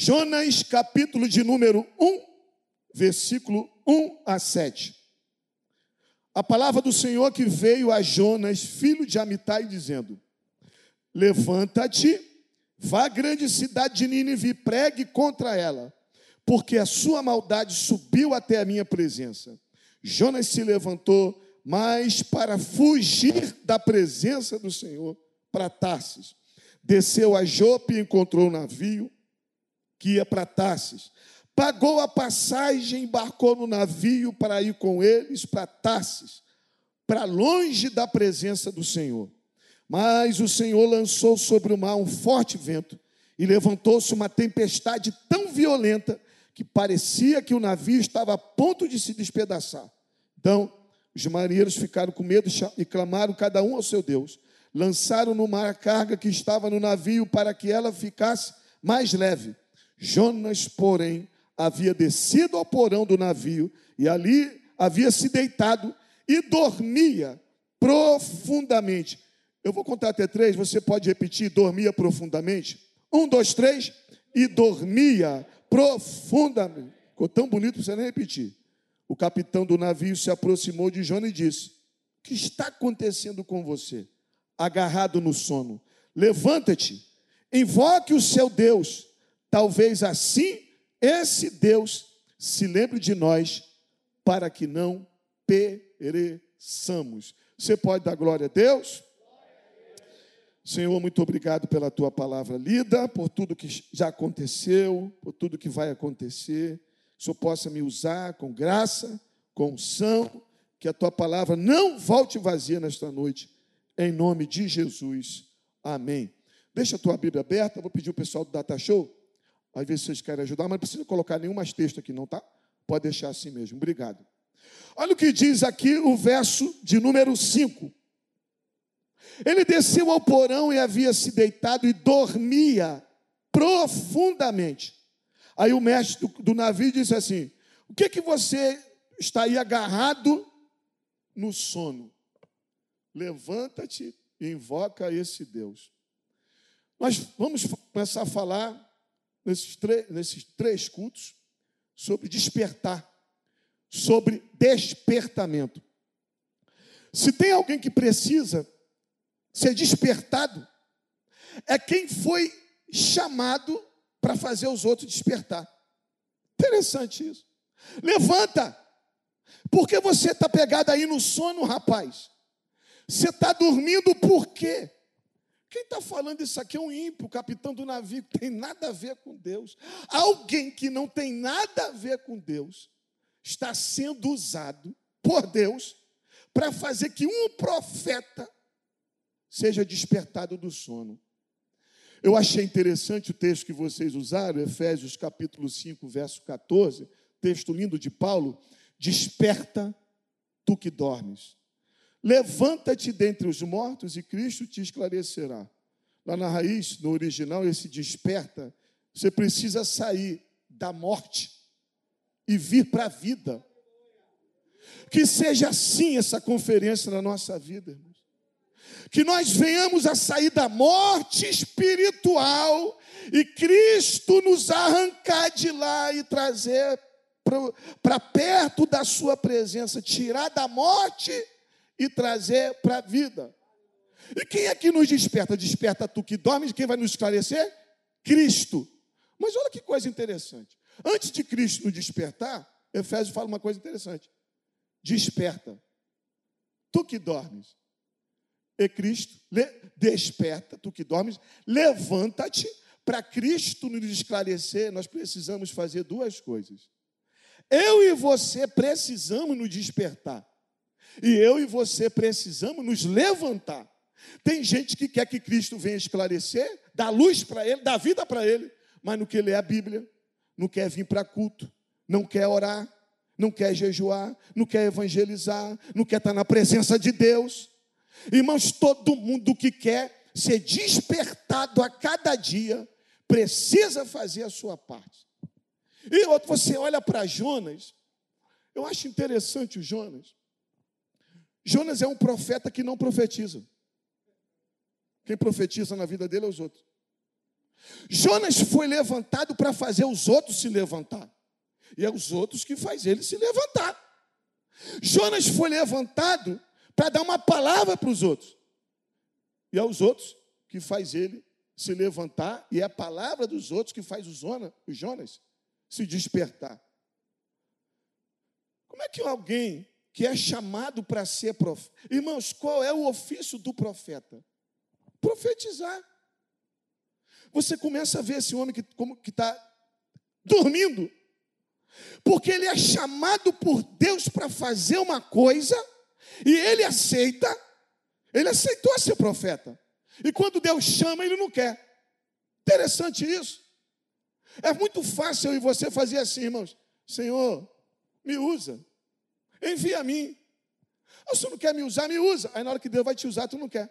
Jonas, capítulo de número 1, versículo 1 a 7. A palavra do Senhor que veio a Jonas, filho de Amitai, dizendo: Levanta-te, vá à grande cidade de Nínive e pregue contra ela, porque a sua maldade subiu até a minha presença. Jonas se levantou, mas para fugir da presença do Senhor, para Tarsis. Desceu a Jope e encontrou um navio que ia para Tarsis. Pagou a passagem, embarcou no navio para ir com eles para Tarsis, para longe da presença do Senhor. Mas o Senhor lançou sobre o mar um forte vento e levantou-se uma tempestade tão violenta que parecia que o navio estava a ponto de se despedaçar. Então, os marinheiros ficaram com medo e clamaram cada um ao seu Deus. Lançaram no mar a carga que estava no navio para que ela ficasse mais leve. Jonas, porém, havia descido ao porão do navio e ali havia se deitado e dormia profundamente. Eu vou contar até três, você pode repetir: dormia profundamente. Um, dois, três, e dormia profundamente. Ficou tão bonito você nem repetir. O capitão do navio se aproximou de Jonas e disse: O que está acontecendo com você? Agarrado no sono. Levanta-te, invoque o seu Deus Talvez assim esse Deus se lembre de nós para que não pereçamos. Você pode dar glória a Deus? Senhor, muito obrigado pela tua palavra lida, por tudo que já aconteceu, por tudo que vai acontecer. Que o Senhor possa me usar com graça, com unção, que a tua palavra não volte vazia nesta noite, em nome de Jesus. Amém. Deixa a tua Bíblia aberta, vou pedir o pessoal do Data Show às vezes vocês querem ajudar, mas não precisa colocar nenhum mais texto aqui, não, tá? Pode deixar assim mesmo. Obrigado. Olha o que diz aqui o verso de número 5. Ele desceu ao porão e havia se deitado e dormia profundamente. Aí o mestre do, do navio disse assim: O que que você está aí agarrado no sono? Levanta-te e invoca esse Deus. Nós vamos começar a falar nesses, nesses três cultos sobre despertar, sobre despertamento. Se tem alguém que precisa ser despertado, é quem foi chamado para fazer os outros despertar. Interessante isso. Levanta, porque você está pegado aí no sono, rapaz. Você está dormindo por quê? Quem está falando isso aqui é um ímpio, capitão do navio, que tem nada a ver com Deus. Alguém que não tem nada a ver com Deus está sendo usado por Deus para fazer que um profeta seja despertado do sono. Eu achei interessante o texto que vocês usaram, Efésios capítulo 5, verso 14, texto lindo de Paulo, desperta tu que dormes. Levanta-te dentre os mortos e Cristo te esclarecerá. Lá na raiz, no original, esse desperta, você precisa sair da morte e vir para a vida. Que seja assim essa conferência na nossa vida, irmãos. Que nós venhamos a sair da morte espiritual e Cristo nos arrancar de lá e trazer para perto da Sua presença, tirar da morte e trazer para a vida. E quem é que nos desperta? Desperta tu que dormes, quem vai nos esclarecer? Cristo. Mas olha que coisa interessante. Antes de Cristo nos despertar, Efésios fala uma coisa interessante. Desperta. Tu que dormes. E Cristo desperta, tu que dormes, levanta-te para Cristo nos esclarecer. Nós precisamos fazer duas coisas. Eu e você precisamos nos despertar. E eu e você precisamos nos levantar. Tem gente que quer que Cristo venha esclarecer, dar luz para ele, dar vida para ele, mas não quer ler a Bíblia, não quer vir para culto, não quer orar, não quer jejuar, não quer evangelizar, não quer estar na presença de Deus. Irmãos, todo mundo que quer ser despertado a cada dia precisa fazer a sua parte. E outro, você olha para Jonas, eu acho interessante o Jonas. Jonas é um profeta que não profetiza. Quem profetiza na vida dele é os outros. Jonas foi levantado para fazer os outros se levantar. E é os outros que faz ele se levantar. Jonas foi levantado para dar uma palavra para os outros. E é os outros que faz ele se levantar, e é a palavra dos outros que faz os Jonas se despertar. Como é que alguém que é chamado para ser profeta. Irmãos, qual é o ofício do profeta? Profetizar. Você começa a ver esse homem que está dormindo, porque ele é chamado por Deus para fazer uma coisa e ele aceita, ele aceitou ser profeta. E quando Deus chama, ele não quer. Interessante isso. É muito fácil eu e você fazer assim, irmãos. Senhor, me usa. Envia a mim. Ah, se não quer me usar, me usa. Aí na hora que Deus vai te usar, tu não quer.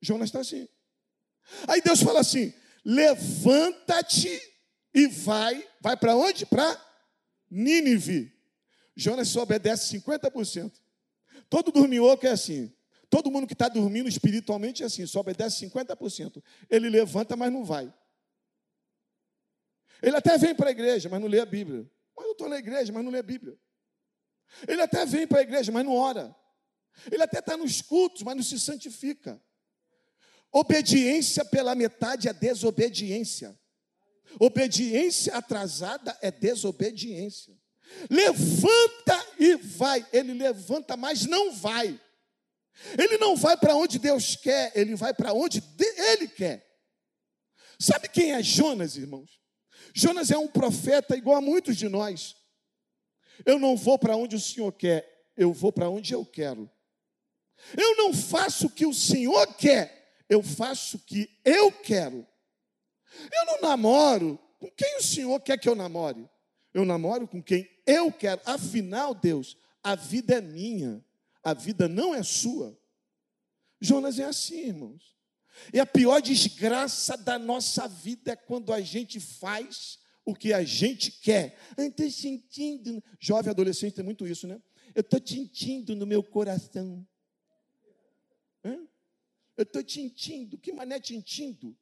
Jonas está assim. Aí Deus fala assim: levanta-te e vai. Vai para onde? Para Nínive. Jonas só obedece 50%. Todo dorminhoco é assim. Todo mundo que está dormindo espiritualmente é assim, só obedece 50%. Ele levanta, mas não vai. Ele até vem para a igreja, mas não lê a Bíblia. Mas eu estou na igreja, mas não lê a Bíblia. Ele até vem para a igreja, mas não ora. Ele até está nos cultos, mas não se santifica. Obediência pela metade é desobediência. Obediência atrasada é desobediência. Levanta e vai. Ele levanta, mas não vai. Ele não vai para onde Deus quer, ele vai para onde ele quer. Sabe quem é Jonas, irmãos? Jonas é um profeta igual a muitos de nós. Eu não vou para onde o Senhor quer, eu vou para onde eu quero. Eu não faço o que o Senhor quer, eu faço o que eu quero. Eu não namoro com quem o Senhor quer que eu namore. Eu namoro com quem eu quero. Afinal, Deus, a vida é minha, a vida não é sua. Jonas é assim, irmãos. E a pior desgraça da nossa vida é quando a gente faz o que a gente quer. Eu estou sentindo. Jovem adolescente tem muito isso, né? Eu estou sentindo no meu coração. Hã? Eu estou sentindo. Que mané sentindo?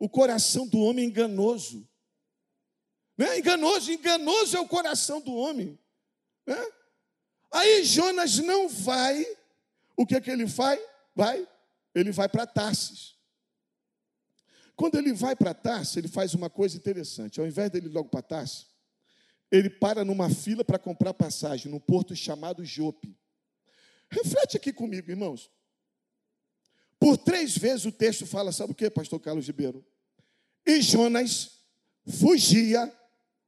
O coração do homem enganoso. Né? Enganoso, enganoso é o coração do homem. Né? Aí Jonas não vai. O que é que ele faz? Vai. Ele vai para Tarsis. Quando ele vai para Tarso, ele faz uma coisa interessante. Ao invés dele ir logo para Tarso, ele para numa fila para comprar passagem num porto chamado Jope. Reflete aqui comigo, irmãos. Por três vezes o texto fala, sabe o que, pastor Carlos Ribeiro? E Jonas fugia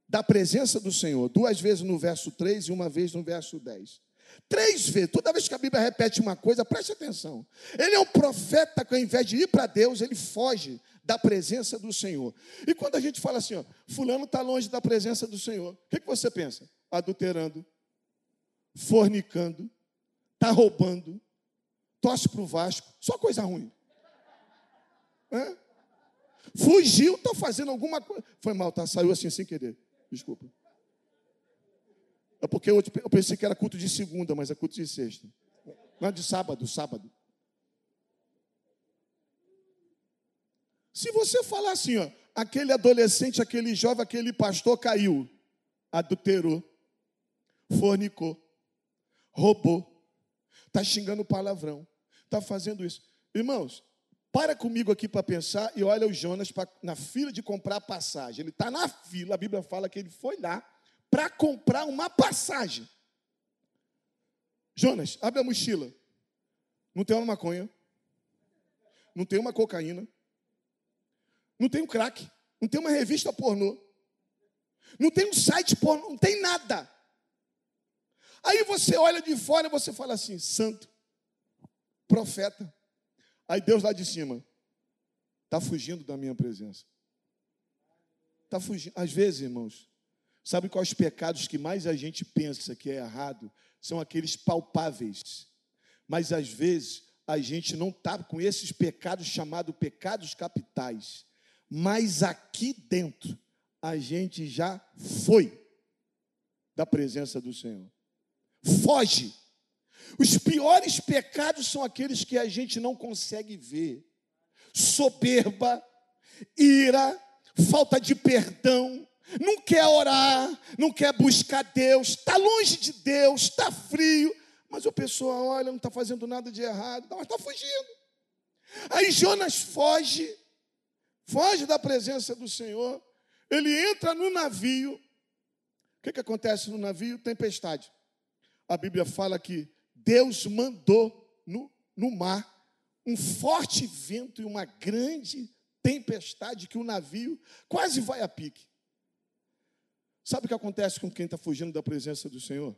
da presença do Senhor. Duas vezes no verso 3 e uma vez no verso 10. Três vezes. Toda vez que a Bíblia repete uma coisa, preste atenção. Ele é um profeta que, ao invés de ir para Deus, ele foge da presença do Senhor. E quando a gente fala assim, ó, fulano está longe da presença do Senhor, o que, que você pensa? Adulterando, fornicando, está roubando, torce para o Vasco, só coisa ruim. Fugiu, está fazendo alguma coisa. Foi mal, tá? Saiu assim sem querer. Desculpa. É porque eu pensei que era culto de segunda, mas é culto de sexta. Não, de sábado, sábado. Se você falar assim, ó, aquele adolescente, aquele jovem, aquele pastor caiu, adulterou, fornicou, roubou, está xingando palavrão, está fazendo isso. Irmãos, para comigo aqui para pensar e olha o Jonas pra, na fila de comprar passagem. Ele está na fila, a Bíblia fala que ele foi lá para comprar uma passagem. Jonas, abre a mochila. Não tem uma maconha, não tem uma cocaína, não tem um crack, não tem uma revista pornô, não tem um site pornô, não tem nada. Aí você olha de fora e você fala assim: santo, profeta. Aí Deus lá de cima está fugindo da minha presença. Está fugindo. Às vezes, irmãos, sabe quais pecados que mais a gente pensa que é errado? São aqueles palpáveis. Mas às vezes a gente não está com esses pecados chamados pecados capitais mas aqui dentro a gente já foi da presença do Senhor. Foge. Os piores pecados são aqueles que a gente não consegue ver. Soberba, ira, falta de perdão, não quer orar, não quer buscar Deus, está longe de Deus, está frio, mas a pessoa olha, não está fazendo nada de errado, mas está fugindo. Aí Jonas foge, foge da presença do Senhor, ele entra no navio. O que, que acontece no navio? Tempestade. A Bíblia fala que Deus mandou no, no mar um forte vento e uma grande tempestade que o navio quase vai a pique. Sabe o que acontece com quem está fugindo da presença do Senhor?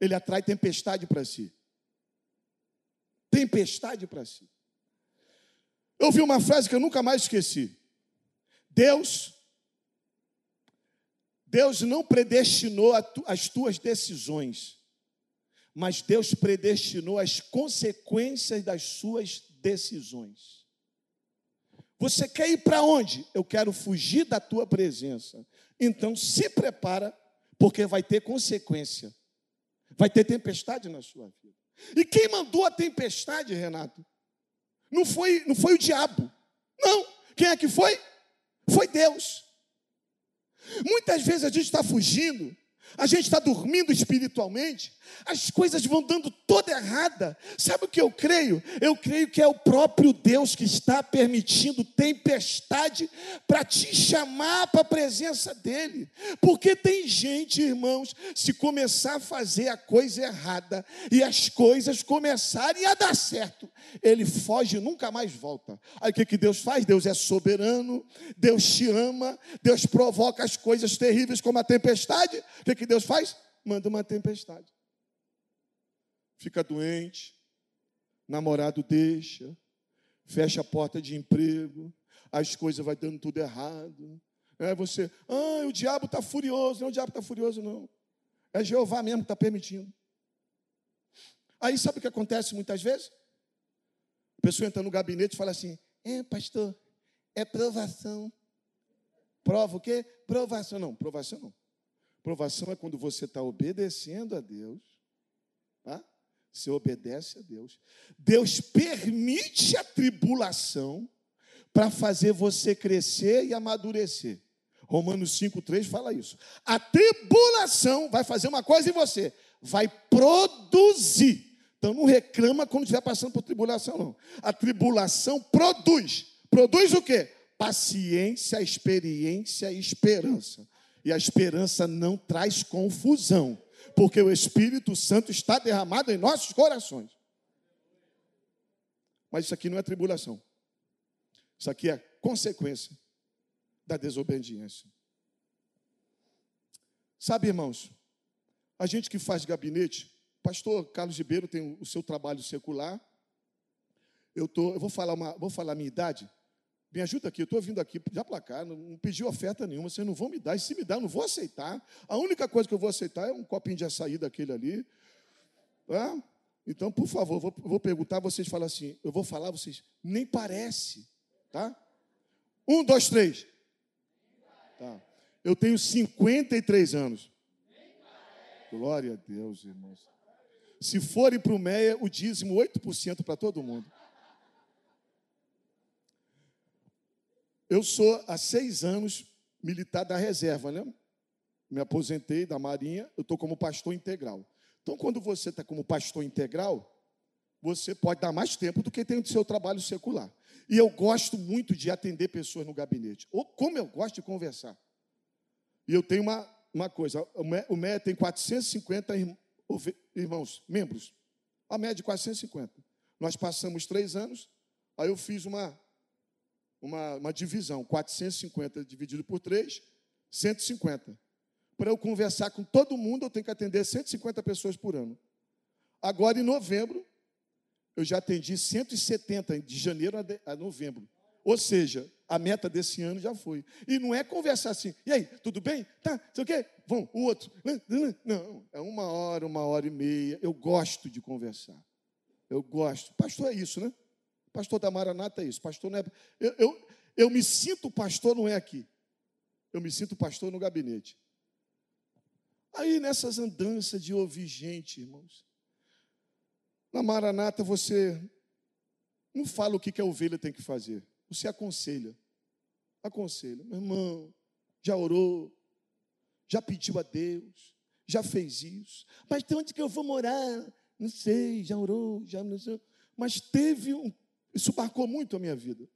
Ele atrai tempestade para si. Tempestade para si. Eu ouvi uma frase que eu nunca mais esqueci. Deus, Deus não predestinou as tuas decisões, mas Deus predestinou as consequências das suas decisões. Você quer ir para onde? Eu quero fugir da tua presença. Então se prepara, porque vai ter consequência. Vai ter tempestade na sua vida. E quem mandou a tempestade, Renato? Não foi, não foi o diabo. Não. Quem é que foi? Foi Deus. Muitas vezes a gente está fugindo a gente está dormindo espiritualmente, as coisas vão dando toda errada. Sabe o que eu creio? Eu creio que é o próprio Deus que está permitindo tempestade para te chamar para a presença dEle. Porque tem gente, irmãos, se começar a fazer a coisa errada e as coisas começarem a dar certo, ele foge e nunca mais volta. Aí o que, que Deus faz? Deus é soberano, Deus te ama, Deus provoca as coisas terríveis como a tempestade. O que, que Deus faz? Manda uma tempestade. Fica doente, namorado deixa, fecha a porta de emprego, as coisas vai dando tudo errado. É você, ah, o diabo está furioso. Não, o diabo está furioso, não. É Jeová mesmo que está permitindo. Aí sabe o que acontece muitas vezes? A pessoa entra no gabinete e fala assim: é, pastor, é provação. Prova o quê? Provação. Não, provação não. Provação é quando você está obedecendo a Deus. Tá? Você obedece a Deus. Deus permite a tribulação para fazer você crescer e amadurecer. Romanos 5,3 fala isso. A tribulação vai fazer uma coisa em você, vai produzir. Então não reclama quando estiver passando por tribulação, não. A tribulação produz. Produz o quê? Paciência, experiência e esperança. E a esperança não traz confusão, porque o Espírito Santo está derramado em nossos corações. Mas isso aqui não é tribulação. Isso aqui é consequência da desobediência. Sabe, irmãos, a gente que faz gabinete, pastor Carlos Ribeiro tem o seu trabalho secular. Eu, tô, eu vou falar uma, vou falar a minha idade. Me ajuda aqui, eu estou vindo aqui já para cá, não pedi oferta nenhuma, vocês não vão me dar, e se me dar, não vou aceitar. A única coisa que eu vou aceitar é um copinho de açaí daquele ali. Tá? Então, por favor, vou, vou perguntar, vocês falam assim, eu vou falar, vocês, nem parece, tá? Um, dois, três. Tá. Eu tenho 53 anos. Glória a Deus, irmãos. Se forem para o MEIA, o dízimo 8% para todo mundo. Eu sou há seis anos militar da reserva, né? Me aposentei da Marinha, eu estou como pastor integral. Então, quando você está como pastor integral, você pode dar mais tempo do que tem o seu trabalho secular. E eu gosto muito de atender pessoas no gabinete. Ou como eu gosto de conversar. E eu tenho uma, uma coisa: o MEA tem 450 irmãos, membros. A média de 450. Nós passamos três anos, aí eu fiz uma uma, uma divisão, 450 dividido por 3, 150. Para eu conversar com todo mundo, eu tenho que atender 150 pessoas por ano. Agora, em novembro, eu já atendi 170, de janeiro a novembro. Ou seja, a meta desse ano já foi. E não é conversar assim, e aí, tudo bem? Tá, sei o quê? Vamos, o outro. Não, é uma hora, uma hora e meia. Eu gosto de conversar. Eu gosto. Pastor é isso, né? Pastor da Maranata é isso. Pastor não é. Eu, eu, eu me sinto pastor, não é aqui. Eu me sinto pastor no gabinete. Aí nessas andanças de ouvir gente, irmãos. Na Maranata você não fala o que a ovelha tem que fazer. Você aconselha. aconselho, meu irmão, já orou, já pediu a Deus, já fez isso. Mas de onde que eu vou morar? Não sei, já orou, já não sei. Mas teve um. Isso marcou muito a minha vida.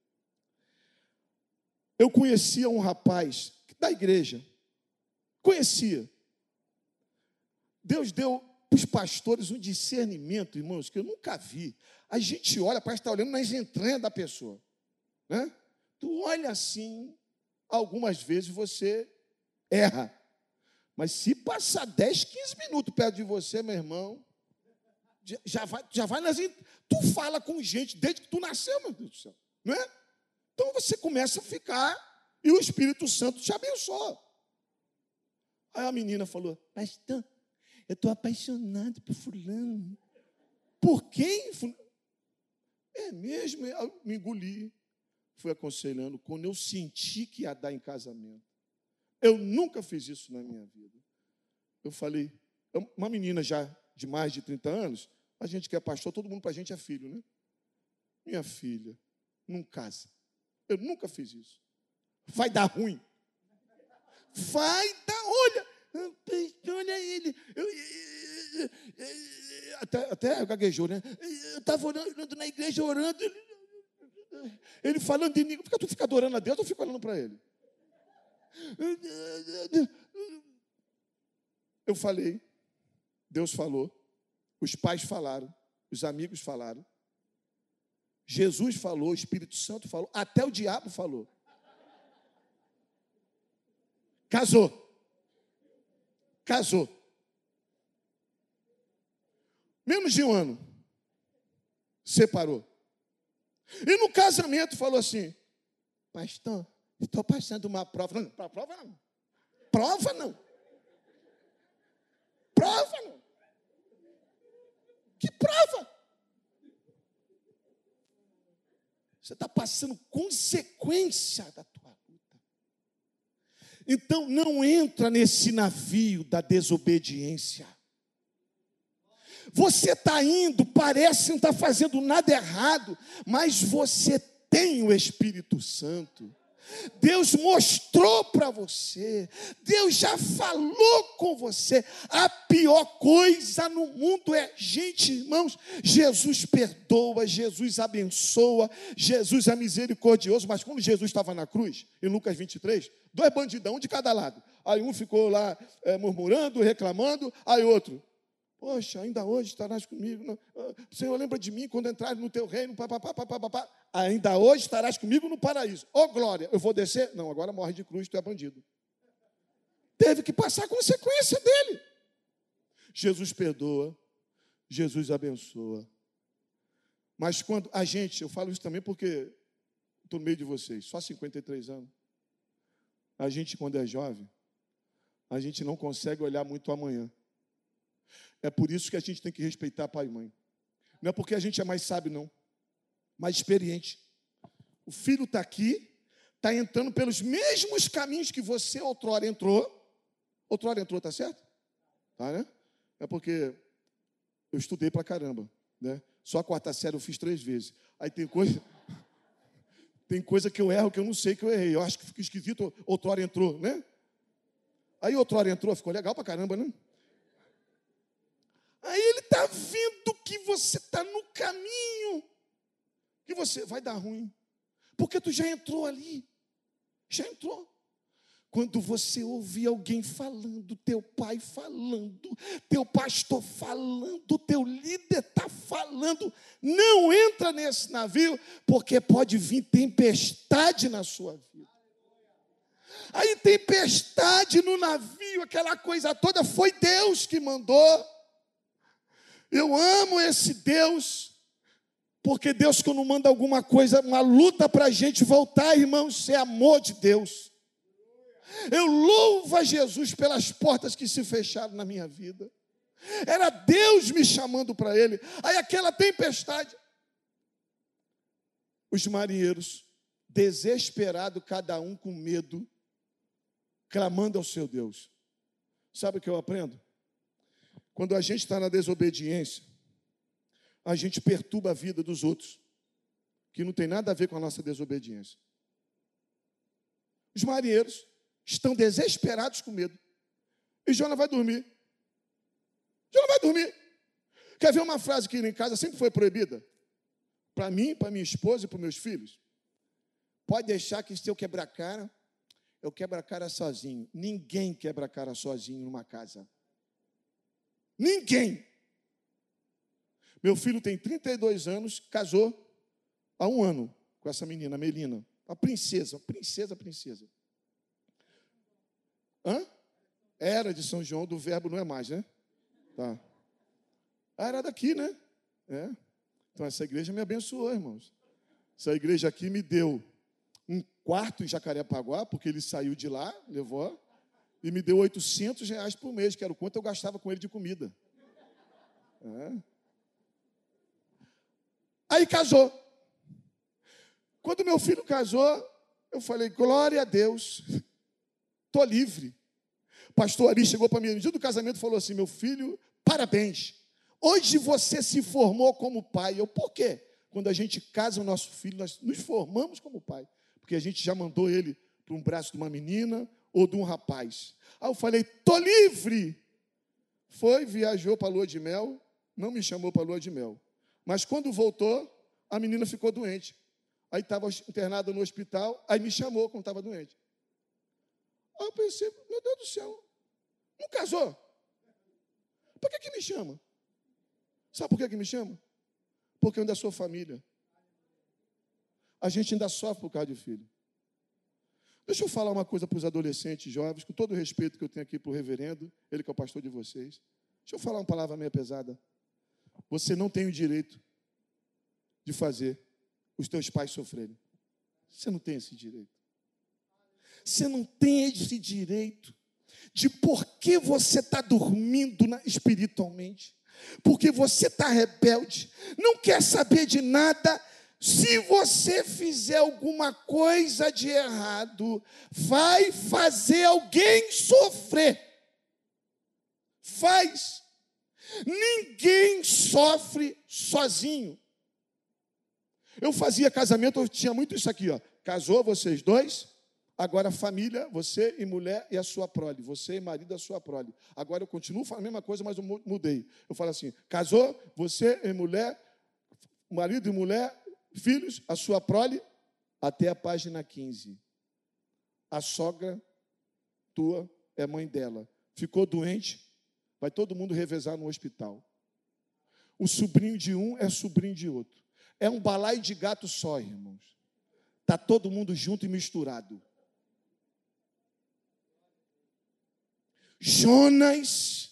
Eu conhecia um rapaz da igreja. Conhecia. Deus deu para os pastores um discernimento, irmãos, que eu nunca vi. A gente olha, parece estar olhando nas entranhas da pessoa. Né? Tu olha assim, algumas vezes você erra. Mas se passar 10, 15 minutos perto de você, meu irmão, já vai, já vai nas. Tu fala com gente desde que tu nasceu, meu Deus do céu. Não é? Então você começa a ficar e o Espírito Santo te abençoa. Aí a menina falou: Pastor, eu estou apaixonado por Fulano. Por quem? É mesmo? Eu me engoli. Fui aconselhando quando eu senti que ia dar em casamento. Eu nunca fiz isso na minha vida. Eu falei, uma menina já de mais de 30 anos, a gente que é pastor, todo mundo para a gente é filho, né? Minha filha, não casa. Eu nunca fiz isso. Vai dar ruim. Vai dar, olha, olha ele. Até, até gaguejou, né? Eu estava orando na igreja, orando. Ele, falando de mim. Por que tu fica adorando a Deus? Eu fico olhando para ele. Eu falei, Deus falou, os pais falaram, os amigos falaram, Jesus falou, o Espírito Santo falou, até o diabo falou. Casou. Casou. Menos de um ano. Separou. E no casamento falou assim: Pastor, estou passando uma prova. Não, prova não. Prova não. Prova não. Que prova? Você está passando consequência da tua luta. Então não entra nesse navio da desobediência. Você está indo, parece não estar tá fazendo nada errado, mas você tem o Espírito Santo. Deus mostrou para você, Deus já falou com você. A pior coisa no mundo é, gente, irmãos, Jesus perdoa, Jesus abençoa, Jesus é misericordioso, mas quando Jesus estava na cruz, em Lucas 23, dois bandidão, de cada lado. Aí um ficou lá é, murmurando, reclamando, aí outro, Poxa, ainda hoje estarás comigo. Ah, Senhor, lembra de mim quando entrar no teu reino. Pá, pá, pá, pá, pá, pá. Ainda hoje estarás comigo no paraíso. Ô oh, glória, eu vou descer? Não, agora morre de cruz, tu é bandido. Teve que passar a consequência dele. Jesus perdoa, Jesus abençoa. Mas quando a gente, eu falo isso também porque estou no meio de vocês, só 53 anos. A gente, quando é jovem, a gente não consegue olhar muito amanhã. É por isso que a gente tem que respeitar pai e mãe. Não é porque a gente é mais sábio, não. Mais experiente. O filho está aqui, está entrando pelos mesmos caminhos que você outrora entrou. Outrora entrou, tá certo? Tá, né? É porque eu estudei pra caramba, né? Só a quarta série eu fiz três vezes. Aí tem coisa. Tem coisa que eu erro que eu não sei que eu errei. Eu acho que fica esquisito, outrora entrou, né? Aí outrora entrou, ficou legal pra caramba, né? Vendo que você está no caminho, que você vai dar ruim, porque tu já entrou ali, já entrou. Quando você ouvir alguém falando, teu pai falando, teu pastor falando, teu líder está falando, não entra nesse navio, porque pode vir tempestade na sua vida. Aí tempestade no navio, aquela coisa toda, foi Deus que mandou. Eu amo esse Deus, porque Deus, quando manda alguma coisa, uma luta para a gente voltar, irmãos, é amor de Deus. Eu louvo a Jesus pelas portas que se fecharam na minha vida. Era Deus me chamando para Ele. Aí aquela tempestade. Os marinheiros, desesperados, cada um com medo, clamando ao seu Deus. Sabe o que eu aprendo? Quando a gente está na desobediência, a gente perturba a vida dos outros, que não tem nada a ver com a nossa desobediência. Os marinheiros estão desesperados com medo. E Jonas vai dormir. Jonas vai dormir. Quer ver uma frase que em casa sempre foi proibida? Para mim, para minha esposa e para meus filhos. Pode deixar que se eu quebrar cara, eu quebro a cara sozinho. Ninguém quebra a cara sozinho numa casa. Ninguém. Meu filho tem 32 anos, casou há um ano com essa menina, Melina. A princesa, princesa, princesa. Hã? Era de São João, do verbo não é mais, né? Tá. Ah, era daqui, né? É. Então essa igreja me abençoou, irmãos. Essa igreja aqui me deu um quarto em Jacarepaguá, porque ele saiu de lá, levou, e me deu 800 reais por mês, que era o quanto eu gastava com ele de comida. É. Aí casou. Quando meu filho casou, eu falei, glória a Deus, estou livre. Pastor Ari chegou para mim no dia do casamento e falou assim: meu filho, parabéns. Hoje você se formou como pai. Eu, por quê? Quando a gente casa o nosso filho, nós nos formamos como pai. Porque a gente já mandou ele para um braço de uma menina ou de um rapaz. Aí eu falei, tô livre. Foi, viajou para a lua de mel, não me chamou para a lua de mel. Mas quando voltou, a menina ficou doente. Aí estava internada no hospital, aí me chamou quando estava doente. Aí eu pensei, meu Deus do céu, não casou? Por que, que me chama? Sabe por que, que me chama? Porque eu ainda sou família. A gente ainda sofre por causa de filho. Deixa eu falar uma coisa para os adolescentes jovens, com todo o respeito que eu tenho aqui para o reverendo, ele que é o pastor de vocês. Deixa eu falar uma palavra meio pesada. Você não tem o direito de fazer os teus pais sofrerem. Você não tem esse direito. Você não tem esse direito de por que você está dormindo espiritualmente, porque você está rebelde, não quer saber de nada. Se você fizer alguma coisa de errado, vai fazer alguém sofrer. Faz. Ninguém sofre sozinho. Eu fazia casamento, eu tinha muito isso aqui, ó. Casou vocês dois, agora família, você e mulher e a sua prole, você e marido e a sua prole. Agora eu continuo falando a mesma coisa, mas eu mudei. Eu falo assim: casou, você e mulher, marido e mulher, filhos, a sua prole, até a página 15. A sogra tua é mãe dela. Ficou doente, vai todo mundo revezar no hospital. O sobrinho de um é sobrinho de outro. É um balaio de gato só, irmãos. Está todo mundo junto e misturado. Jonas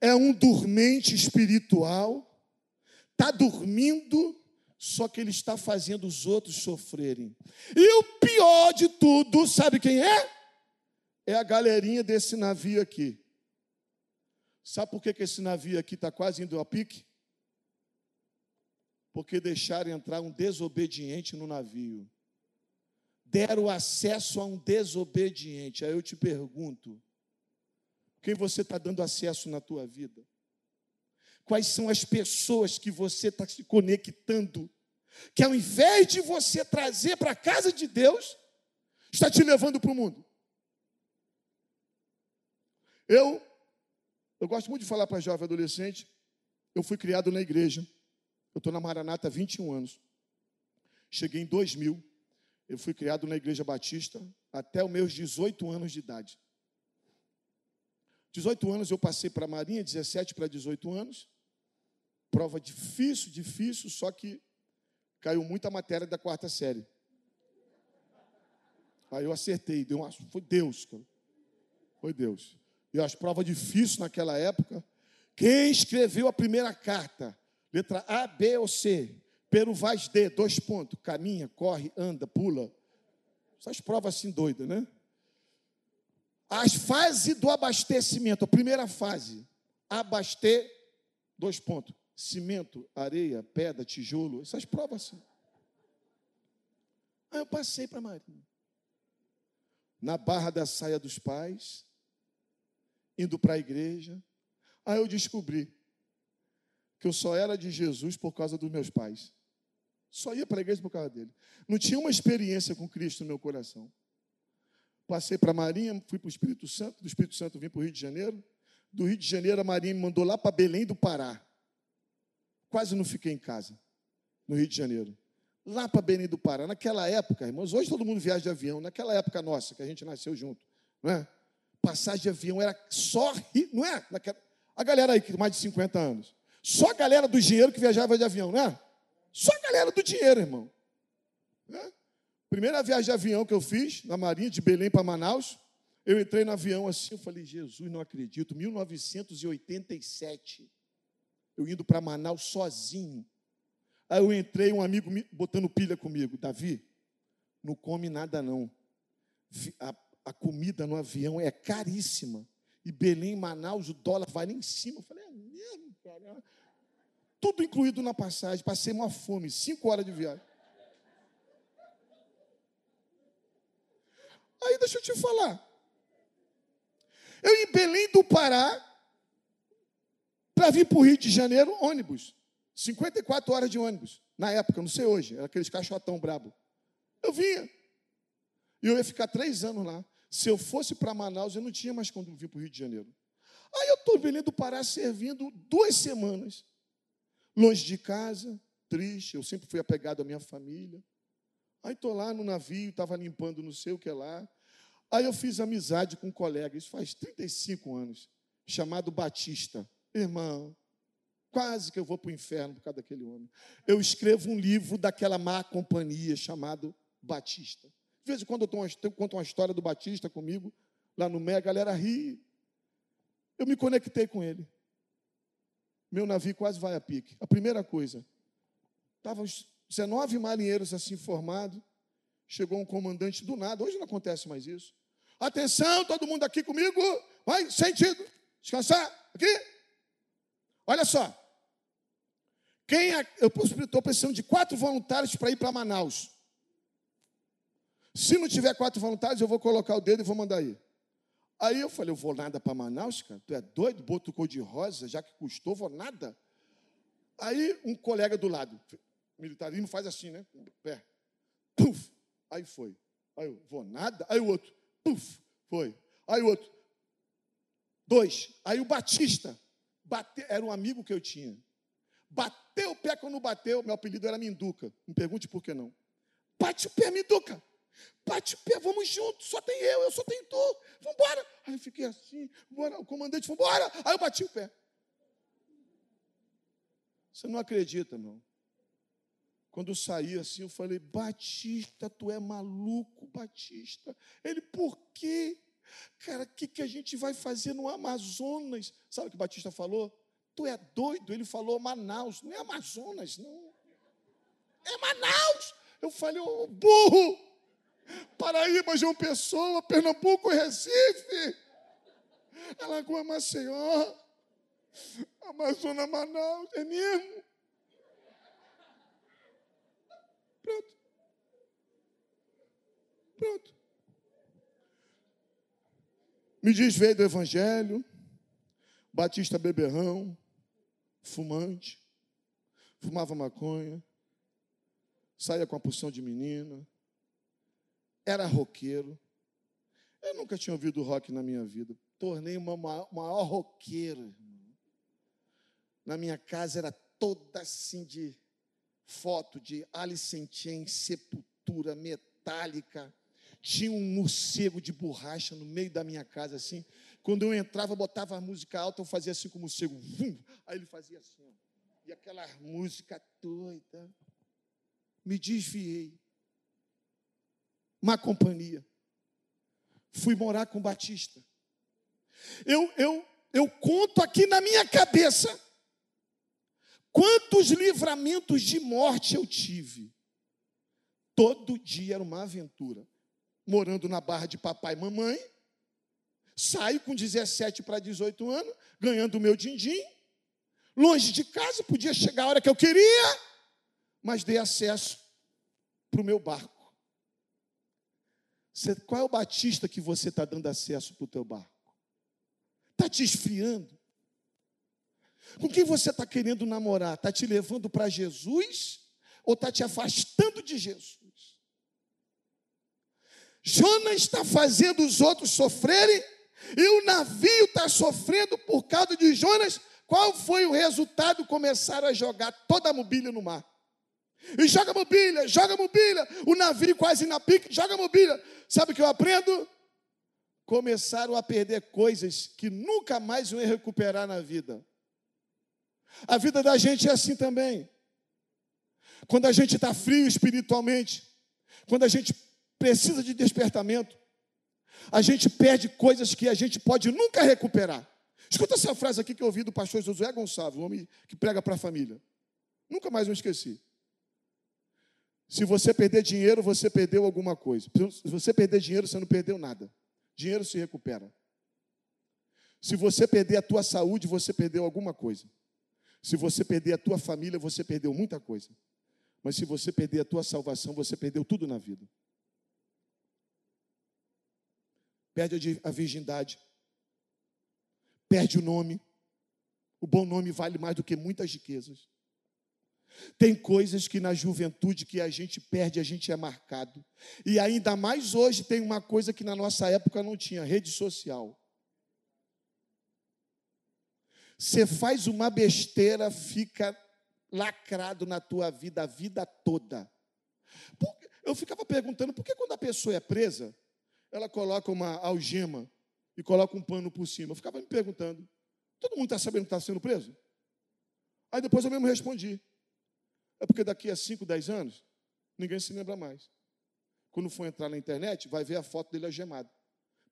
é um dormente espiritual, está dormindo, só que ele está fazendo os outros sofrerem. E o pior de tudo, sabe quem é? É a galerinha desse navio aqui. Sabe por que, que esse navio aqui está quase indo a pique? porque deixaram entrar um desobediente no navio. Deram acesso a um desobediente. Aí eu te pergunto: quem você está dando acesso na tua vida? Quais são as pessoas que você está se conectando? Que ao invés de você trazer para a casa de Deus, está te levando para o mundo. Eu, eu gosto muito de falar para jovem adolescente. Eu fui criado na igreja. Eu estou na Maranata há 21 anos. Cheguei em 2000. Eu fui criado na Igreja Batista até os meus 18 anos de idade. 18 anos eu passei para a Marinha, 17 para 18 anos. Prova difícil, difícil, só que caiu muita matéria da quarta série. Aí eu acertei, deu uma, foi Deus, cara. Foi Deus. E as provas difíceis naquela época. Quem escreveu a primeira carta? Letra A, B ou C. Pero vais D, dois pontos. Caminha, corre, anda, pula. Essas provas assim doidas, né? As fases do abastecimento. A primeira fase. Abaster, dois pontos. Cimento, areia, pedra, tijolo. Essas provas. Aí eu passei para Marinha. Na barra da saia dos pais. Indo para a igreja. Aí eu descobri que eu só era de Jesus por causa dos meus pais. Só ia para a igreja por causa dele. Não tinha uma experiência com Cristo no meu coração. passei para a Marinha, fui para o Espírito Santo, do Espírito Santo vim para o Rio de Janeiro. Do Rio de Janeiro, a Marinha me mandou lá para Belém do Pará. Quase não fiquei em casa, no Rio de Janeiro. Lá para Belém do Pará. Naquela época, irmãos, hoje todo mundo viaja de avião. Naquela época nossa, que a gente nasceu junto, não é? Passagem de avião era só, não é? Naquela, a galera aí, que mais de 50 anos. Só a galera do dinheiro que viajava de avião, não é? Só a galera do dinheiro, irmão. É? Primeira viagem de avião que eu fiz, na Marinha, de Belém para Manaus, eu entrei no avião assim, eu falei, Jesus, não acredito, 1987, eu indo para Manaus sozinho. Aí eu entrei, um amigo botando pilha comigo, Davi, não come nada não. A, a comida no avião é caríssima. E Belém, Manaus, o dólar vai lá em cima. Eu falei, é mesmo, cara? Tudo incluído na passagem. Passei uma fome, cinco horas de viagem. Aí deixa eu te falar. Eu em Belém do Pará, para vir para o Rio de Janeiro, ônibus. 54 horas de ônibus. Na época, não sei hoje, era aqueles caixotão brabo. Eu vinha. E eu ia ficar três anos lá. Se eu fosse para Manaus, eu não tinha mais quando vir para o Rio de Janeiro. Aí eu estou Belém do Pará servindo duas semanas. Longe de casa, triste. Eu sempre fui apegado à minha família. Aí estou lá no navio, estava limpando não sei o que lá. Aí eu fiz amizade com um colega, isso faz 35 anos, chamado Batista. Irmão, quase que eu vou para o inferno por causa daquele homem. Eu escrevo um livro daquela má companhia chamado Batista. De vez em quando eu, conto uma história do Batista comigo, lá no MEI, a galera ri. Eu me conectei com ele. Meu navio quase vai a pique. A primeira coisa, estavam 19 marinheiros assim formados. Chegou um comandante do nada. Hoje não acontece mais isso. Atenção, todo mundo aqui comigo. Vai, sentido. Descansar. Aqui. Olha só. Quem é, eu estou precisando de quatro voluntários para ir para Manaus. Se não tiver quatro voluntários, eu vou colocar o dedo e vou mandar ir. Aí eu falei, eu vou nada para Manaus, cara? Tu é doido? Boto cor de rosa, já que custou, vou nada. Aí um colega do lado, militarismo faz assim, né? Com o pé. Puf! Aí foi. Aí eu, vou nada. Aí o outro, puf! Foi. Aí o outro, dois. Aí o Batista, era um amigo que eu tinha. Bateu o pé quando bateu, meu apelido era Minduca. Não pergunte por que não. Bate o pé, Minduca. Bate o pé, vamos juntos. Só tem eu, eu só tenho tu. Vamos embora. Aí eu fiquei assim, bora. o comandante falou, bora. Aí eu bati o pé. Você não acredita, não. Quando eu saí assim, eu falei, Batista, tu é maluco, Batista. Ele, por quê? Cara, o que, que a gente vai fazer no Amazonas? Sabe o que Batista falou? Tu é doido? Ele falou Manaus. Não é Amazonas, não. É Manaus. Eu falei, ô oh, burro. Paraíba, João Pessoa, Pernambuco, Recife. Alagoa, Maceió. Amazonas, Manaus. É mesmo? Pronto. Pronto. Me desveio do Evangelho, Batista beberrão, fumante, fumava maconha, saía com a porção de menina, era roqueiro. Eu nunca tinha ouvido rock na minha vida. Tornei uma maior, roqueiro. Na minha casa era toda assim de foto de Alice in Chains, Sepultura, Metallica, tinha um morcego de borracha no meio da minha casa, assim. Quando eu entrava, botava a música alta, eu fazia assim com o morcego. Vum! Aí ele fazia assim. E aquela música doida. Me desviei. Má companhia. Fui morar com o Batista. Eu, eu, eu conto aqui na minha cabeça quantos livramentos de morte eu tive. Todo dia era uma aventura morando na barra de papai e mamãe, saio com 17 para 18 anos, ganhando o meu din-din, longe de casa, podia chegar a hora que eu queria, mas dei acesso para o meu barco. Você, qual é o batista que você está dando acesso para o teu barco? Está te esfriando? Com quem você está querendo namorar? Está te levando para Jesus ou está te afastando de Jesus? Jonas está fazendo os outros sofrerem e o navio está sofrendo por causa de Jonas. Qual foi o resultado? Começaram a jogar toda a mobília no mar. E joga mobília, joga mobília. O navio quase na pique, joga mobília. Sabe o que eu aprendo? Começaram a perder coisas que nunca mais vão recuperar na vida. A vida da gente é assim também. Quando a gente está frio espiritualmente, quando a gente precisa de despertamento, a gente perde coisas que a gente pode nunca recuperar. Escuta essa frase aqui que eu ouvi do pastor Josué Gonçalves, um homem que prega para a família. Nunca mais me esqueci. Se você perder dinheiro, você perdeu alguma coisa. Se você perder dinheiro, você não perdeu nada. Dinheiro se recupera. Se você perder a tua saúde, você perdeu alguma coisa. Se você perder a tua família, você perdeu muita coisa. Mas se você perder a tua salvação, você perdeu tudo na vida. Perde a virgindade. Perde o nome. O bom nome vale mais do que muitas riquezas. Tem coisas que na juventude que a gente perde, a gente é marcado. E ainda mais hoje tem uma coisa que na nossa época não tinha, rede social. Você faz uma besteira, fica lacrado na tua vida a vida toda. Eu ficava perguntando, por que quando a pessoa é presa, ela coloca uma algema e coloca um pano por cima? Eu ficava me perguntando, todo mundo está sabendo que está sendo preso? Aí depois eu mesmo respondi, é porque daqui a 5, 10 anos, ninguém se lembra mais. Quando for entrar na internet, vai ver a foto dele algemado.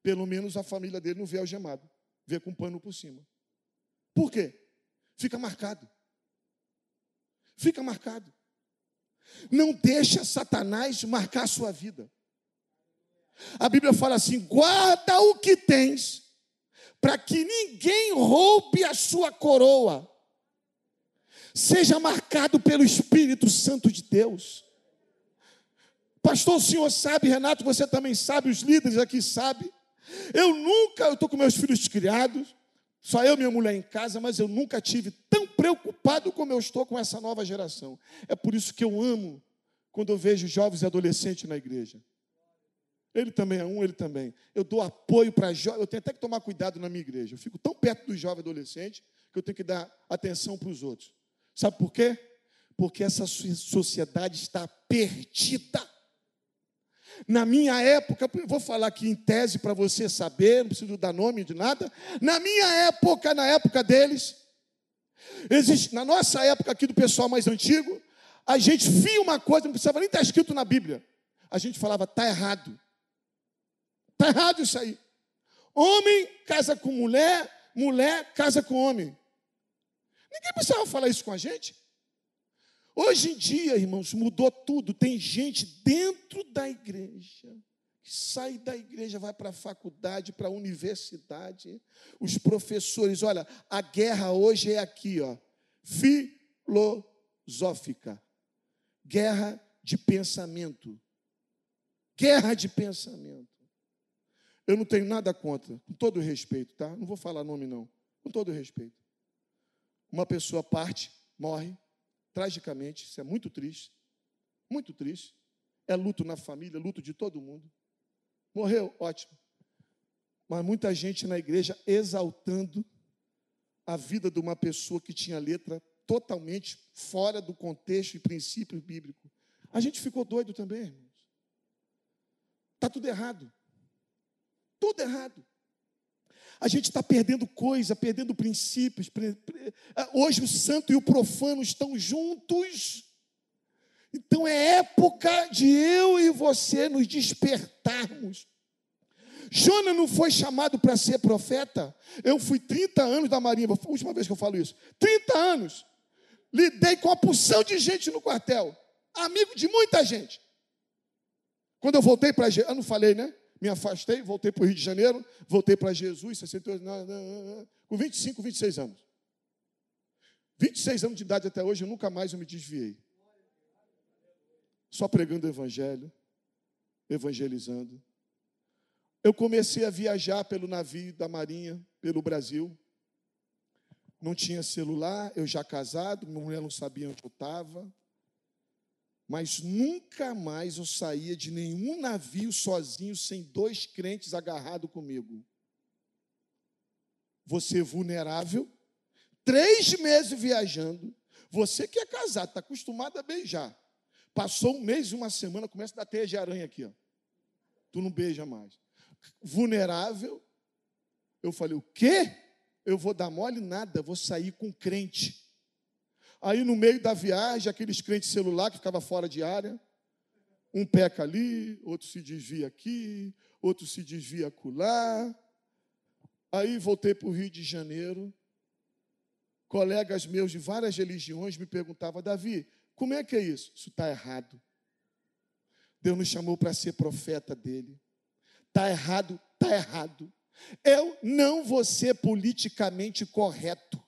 Pelo menos a família dele não vê algemado, vê com um pano por cima. Por quê? Fica marcado. Fica marcado. Não deixa Satanás marcar a sua vida. A Bíblia fala assim: guarda o que tens, para que ninguém roube a sua coroa. Seja marcado pelo Espírito Santo de Deus. Pastor, o senhor sabe, Renato, você também sabe, os líderes aqui sabem. Eu nunca, eu estou com meus filhos criados, só eu e minha mulher em casa, mas eu nunca tive tão preocupado como eu estou com essa nova geração. É por isso que eu amo quando eu vejo jovens e adolescentes na igreja. Ele também é um, ele também. Eu dou apoio para jovens, eu tenho até que tomar cuidado na minha igreja. Eu fico tão perto dos jovens adolescentes que eu tenho que dar atenção para os outros. Sabe por quê? Porque essa sociedade está perdida. Na minha época, vou falar aqui em tese para você saber, não preciso dar nome de nada. Na minha época, na época deles, existe, na nossa época aqui do pessoal mais antigo, a gente via uma coisa, não precisava nem estar escrito na Bíblia. A gente falava, está errado. Está errado isso aí. Homem casa com mulher, mulher casa com homem. Ninguém precisava falar isso com a gente. Hoje em dia, irmãos, mudou tudo. Tem gente dentro da igreja que sai da igreja, vai para a faculdade, para a universidade. Os professores, olha, a guerra hoje é aqui, ó, filosófica. Guerra de pensamento. Guerra de pensamento. Eu não tenho nada contra, com todo respeito, tá? Não vou falar nome não. Com todo respeito. Uma pessoa parte, morre, tragicamente, isso é muito triste, muito triste. É luto na família, luto de todo mundo. Morreu, ótimo. Mas muita gente na igreja exaltando a vida de uma pessoa que tinha letra totalmente fora do contexto e princípio bíblico. A gente ficou doido também, irmãos. Está tudo errado. Tudo errado. A gente está perdendo coisa, perdendo princípios. Ah, hoje o santo e o profano estão juntos. Então é época de eu e você nos despertarmos. Jonas não foi chamado para ser profeta. Eu fui 30 anos da Marinha, a última vez que eu falo isso. 30 anos. Lidei com a porção de gente no quartel. Amigo de muita gente. Quando eu voltei para. Eu não falei, né? Me afastei, voltei para o Rio de Janeiro, voltei para Jesus, 68, não, não, não, com 25, 26 anos. 26 anos de idade até hoje, eu nunca mais eu me desviei. Só pregando o Evangelho, evangelizando. Eu comecei a viajar pelo navio da Marinha, pelo Brasil. Não tinha celular, eu já casado, minha mulher não sabia onde eu estava. Mas nunca mais eu saía de nenhum navio sozinho sem dois crentes agarrados comigo. Você vulnerável, três meses viajando, você que é casado, está acostumado a beijar. Passou um mês e uma semana, começa a dar teia de aranha aqui, ó. Tu não beija mais. Vulnerável, eu falei, o quê? Eu vou dar mole? Nada, vou sair com crente. Aí no meio da viagem, aqueles crentes celular que ficava fora de área, um peca ali, outro se desvia aqui, outro se desvia acolá. Aí voltei para o Rio de Janeiro. Colegas meus de várias religiões me perguntavam, Davi, como é que é isso? Isso está errado. Deus nos chamou para ser profeta dele. Está errado, está errado. Eu não vou ser politicamente correto.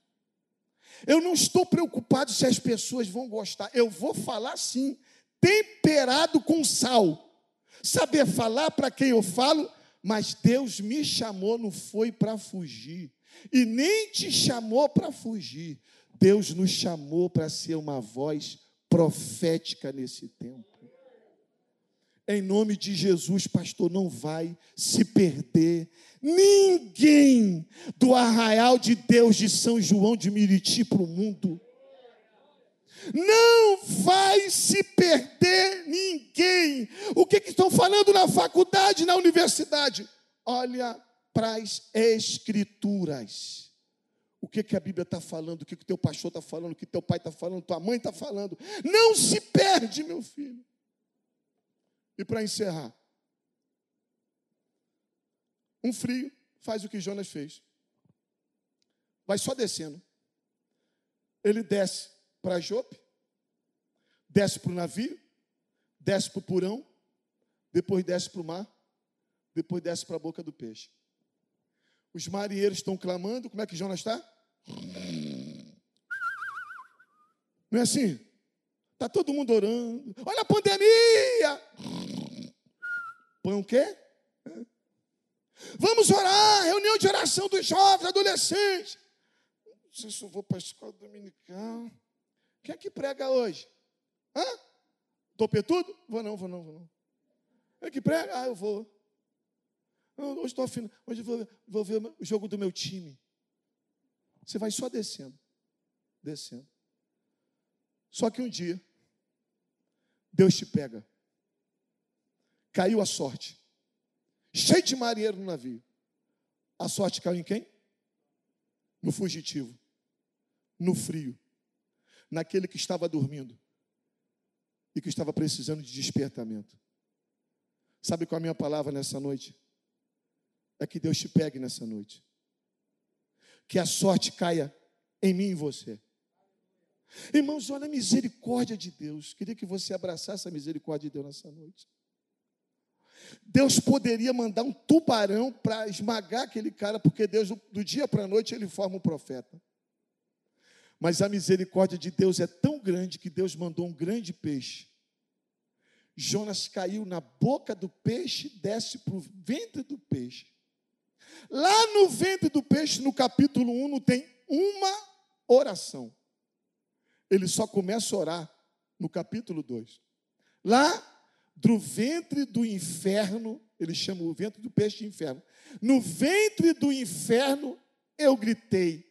Eu não estou preocupado se as pessoas vão gostar. Eu vou falar sim, temperado com sal. Saber falar para quem eu falo, mas Deus me chamou, não foi para fugir. E nem te chamou para fugir. Deus nos chamou para ser uma voz profética nesse tempo. Em nome de Jesus, pastor, não vai se perder ninguém do arraial de Deus de São João de Miriti para o mundo. Não vai se perder ninguém. O que, que estão falando na faculdade, na universidade? Olha para as Escrituras. O que, que a Bíblia está falando, o que, que o teu pastor está falando, o que teu pai está falando, tua mãe está falando. Não se perde, meu filho. E para encerrar, um frio faz o que Jonas fez. Vai só descendo. Ele desce para Jope, desce para o navio, desce para o porão, depois desce para o mar, depois desce para a boca do peixe. Os marinheiros estão clamando, como é que Jonas está? Não é assim? Está todo mundo orando. Olha a pandemia! Põe o quê? Vamos orar, reunião de oração dos jovens, adolescentes. Não sei se eu vou para a escola dominical. Quem é que prega hoje? Hã? Topetudo? Vou não, vou não, vou não. É que prega? Ah, eu vou. Hoje estou afim. Hoje vou, vou ver o jogo do meu time. Você vai só descendo. Descendo. Só que um dia, Deus te pega. Caiu a sorte. Cheio de marinheiro no navio. A sorte caiu em quem? No fugitivo. No frio. Naquele que estava dormindo. E que estava precisando de despertamento. Sabe qual é a minha palavra nessa noite? É que Deus te pegue nessa noite. Que a sorte caia em mim e em você. Irmãos, olha a misericórdia de Deus. Queria que você abraçasse a misericórdia de Deus nessa noite. Deus poderia mandar um tubarão para esmagar aquele cara, porque Deus, do dia para a noite, ele forma um profeta. Mas a misericórdia de Deus é tão grande que Deus mandou um grande peixe. Jonas caiu na boca do peixe, desce para o ventre do peixe. Lá no ventre do peixe, no capítulo 1, não tem uma oração. Ele só começa a orar no capítulo 2. Lá do ventre do inferno, ele chama o ventre do peixe de inferno. No ventre do inferno eu gritei.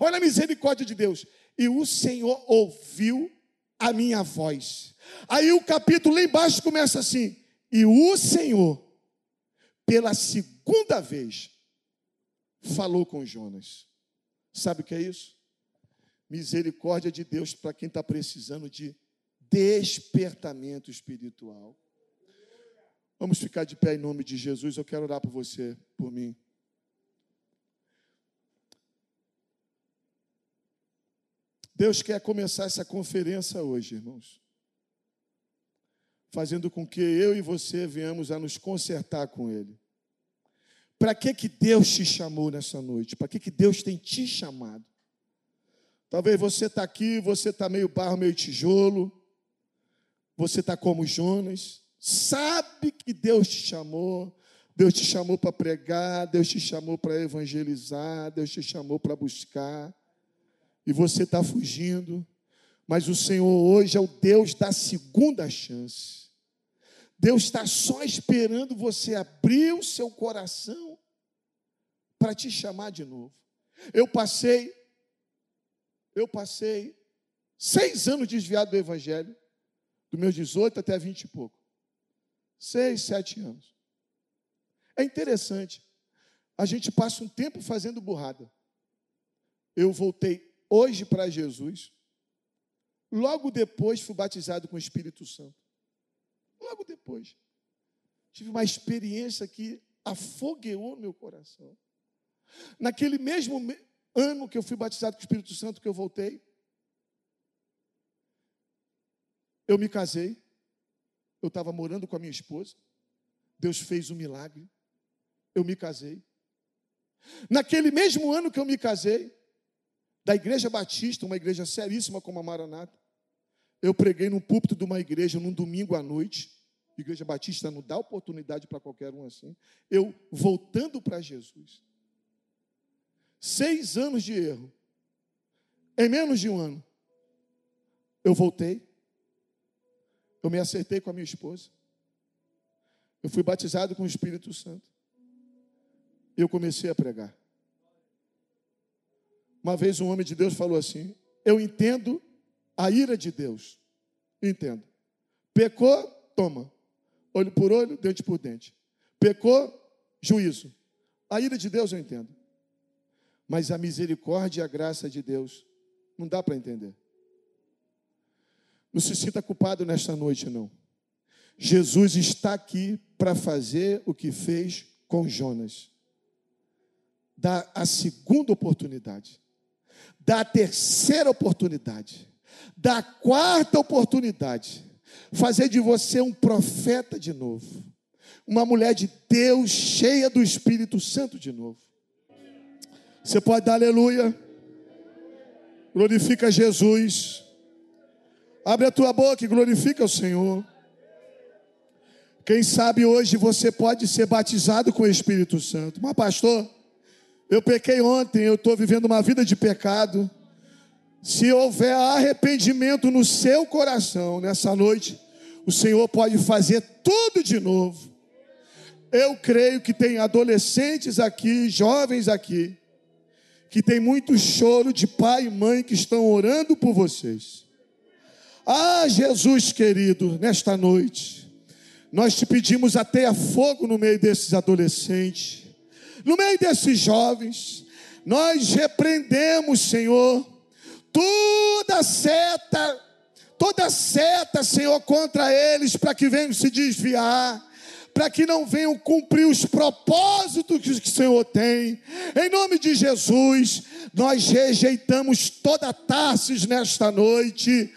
Olha a misericórdia de Deus. E o Senhor ouviu a minha voz. Aí o capítulo lá embaixo começa assim: E o Senhor, pela segunda vez, falou com Jonas. Sabe o que é isso? Misericórdia de Deus para quem está precisando de despertamento espiritual. Vamos ficar de pé em nome de Jesus. Eu quero orar por você, por mim. Deus quer começar essa conferência hoje, irmãos. Fazendo com que eu e você venhamos a nos consertar com Ele. Para que, que Deus te chamou nessa noite? Para que, que Deus tem te chamado? Talvez você está aqui, você está meio barro, meio tijolo. Você está como Jonas. Sabe que Deus te chamou. Deus te chamou para pregar, Deus te chamou para evangelizar, Deus te chamou para buscar. E você está fugindo. Mas o Senhor hoje é o Deus da segunda chance. Deus está só esperando você abrir o seu coração para te chamar de novo. Eu passei, eu passei seis anos desviado do Evangelho, dos meus 18 até 20 e pouco. Seis, sete anos. É interessante. A gente passa um tempo fazendo burrada. Eu voltei hoje para Jesus. Logo depois fui batizado com o Espírito Santo. Logo depois. Tive uma experiência que afogueou meu coração. Naquele mesmo ano que eu fui batizado com o Espírito Santo, que eu voltei, eu me casei. Eu estava morando com a minha esposa. Deus fez um milagre. Eu me casei. Naquele mesmo ano que eu me casei, da Igreja Batista, uma igreja seríssima como a Maranata, eu preguei num púlpito de uma igreja num domingo à noite. Igreja Batista não dá oportunidade para qualquer um assim. Eu voltando para Jesus. Seis anos de erro. Em menos de um ano. Eu voltei. Eu me acertei com a minha esposa. Eu fui batizado com o Espírito Santo. Eu comecei a pregar. Uma vez um homem de Deus falou assim: Eu entendo a ira de Deus. Entendo. Pecou, toma. Olho por olho, dente por dente. Pecou, juízo. A ira de Deus eu entendo. Mas a misericórdia e a graça de Deus não dá para entender. Não se sinta culpado nesta noite, não. Jesus está aqui para fazer o que fez com Jonas. Dá a segunda oportunidade da terceira oportunidade, da quarta oportunidade, fazer de você um profeta de novo, uma mulher de Deus cheia do Espírito Santo de novo. Você pode dar aleluia, glorifica Jesus, abre a tua boca e glorifica o Senhor. Quem sabe hoje você pode ser batizado com o Espírito Santo, mas pastor. Eu pequei ontem, eu estou vivendo uma vida de pecado. Se houver arrependimento no seu coração nessa noite, o Senhor pode fazer tudo de novo. Eu creio que tem adolescentes aqui, jovens aqui, que tem muito choro de pai e mãe que estão orando por vocês. Ah, Jesus querido, nesta noite, nós te pedimos até a fogo no meio desses adolescentes no meio desses jovens, nós repreendemos, Senhor, toda seta, toda seta, Senhor, contra eles, para que venham se desviar para que não venham cumprir os propósitos que o Senhor tem. Em nome de Jesus, nós rejeitamos toda Tarsis nesta noite.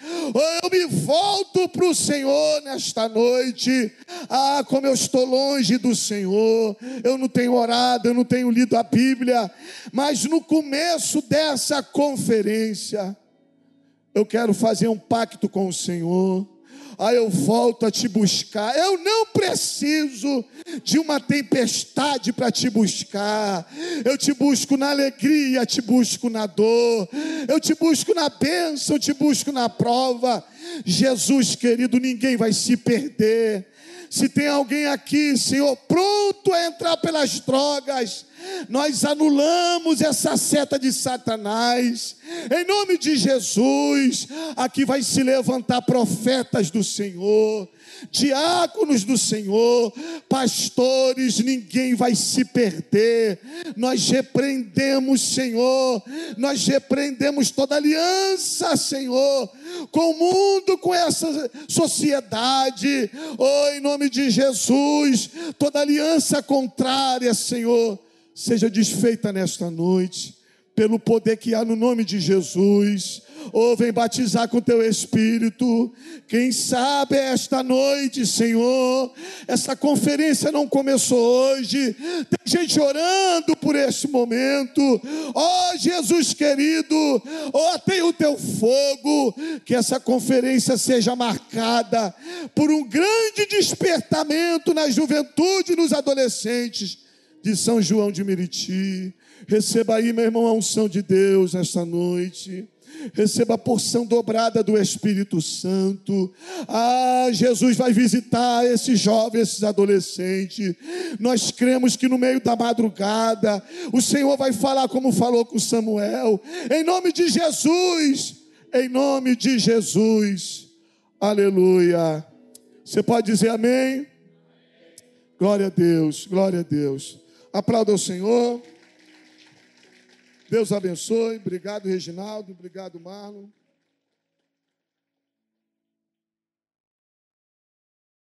Eu me volto para o Senhor nesta noite. Ah, como eu estou longe do Senhor. Eu não tenho orado, eu não tenho lido a Bíblia. Mas no começo dessa conferência, eu quero fazer um pacto com o Senhor aí eu volto a te buscar. Eu não preciso de uma tempestade para te buscar. Eu te busco na alegria, te busco na dor. Eu te busco na bênção, te busco na prova. Jesus querido, ninguém vai se perder. Se tem alguém aqui, Senhor, pronto a entrar pelas drogas, nós anulamos essa seta de Satanás, em nome de Jesus. Aqui vai se levantar profetas do Senhor, diáconos do Senhor, pastores, ninguém vai se perder. Nós repreendemos, Senhor, nós repreendemos toda aliança, Senhor, com o mundo, com essa sociedade. Oh, em nome de Jesus, toda aliança contrária, Senhor seja desfeita nesta noite, pelo poder que há no nome de Jesus. Ou vem batizar com teu Espírito. Quem sabe esta noite, Senhor, essa conferência não começou hoje. Tem gente orando por este momento. Ó oh, Jesus querido, ó, oh, tem o teu fogo. Que essa conferência seja marcada por um grande despertamento na juventude e nos adolescentes de São João de Meriti. Receba aí, meu irmão, a unção de Deus nesta noite. Receba a porção dobrada do Espírito Santo. Ah, Jesus vai visitar esses jovens, esses adolescentes. Nós cremos que no meio da madrugada o Senhor vai falar como falou com Samuel. Em nome de Jesus. Em nome de Jesus. Aleluia. Você pode dizer amém? Glória a Deus, glória a Deus. Aplauda o Senhor. Deus abençoe. Obrigado, Reginaldo. Obrigado, Marlon.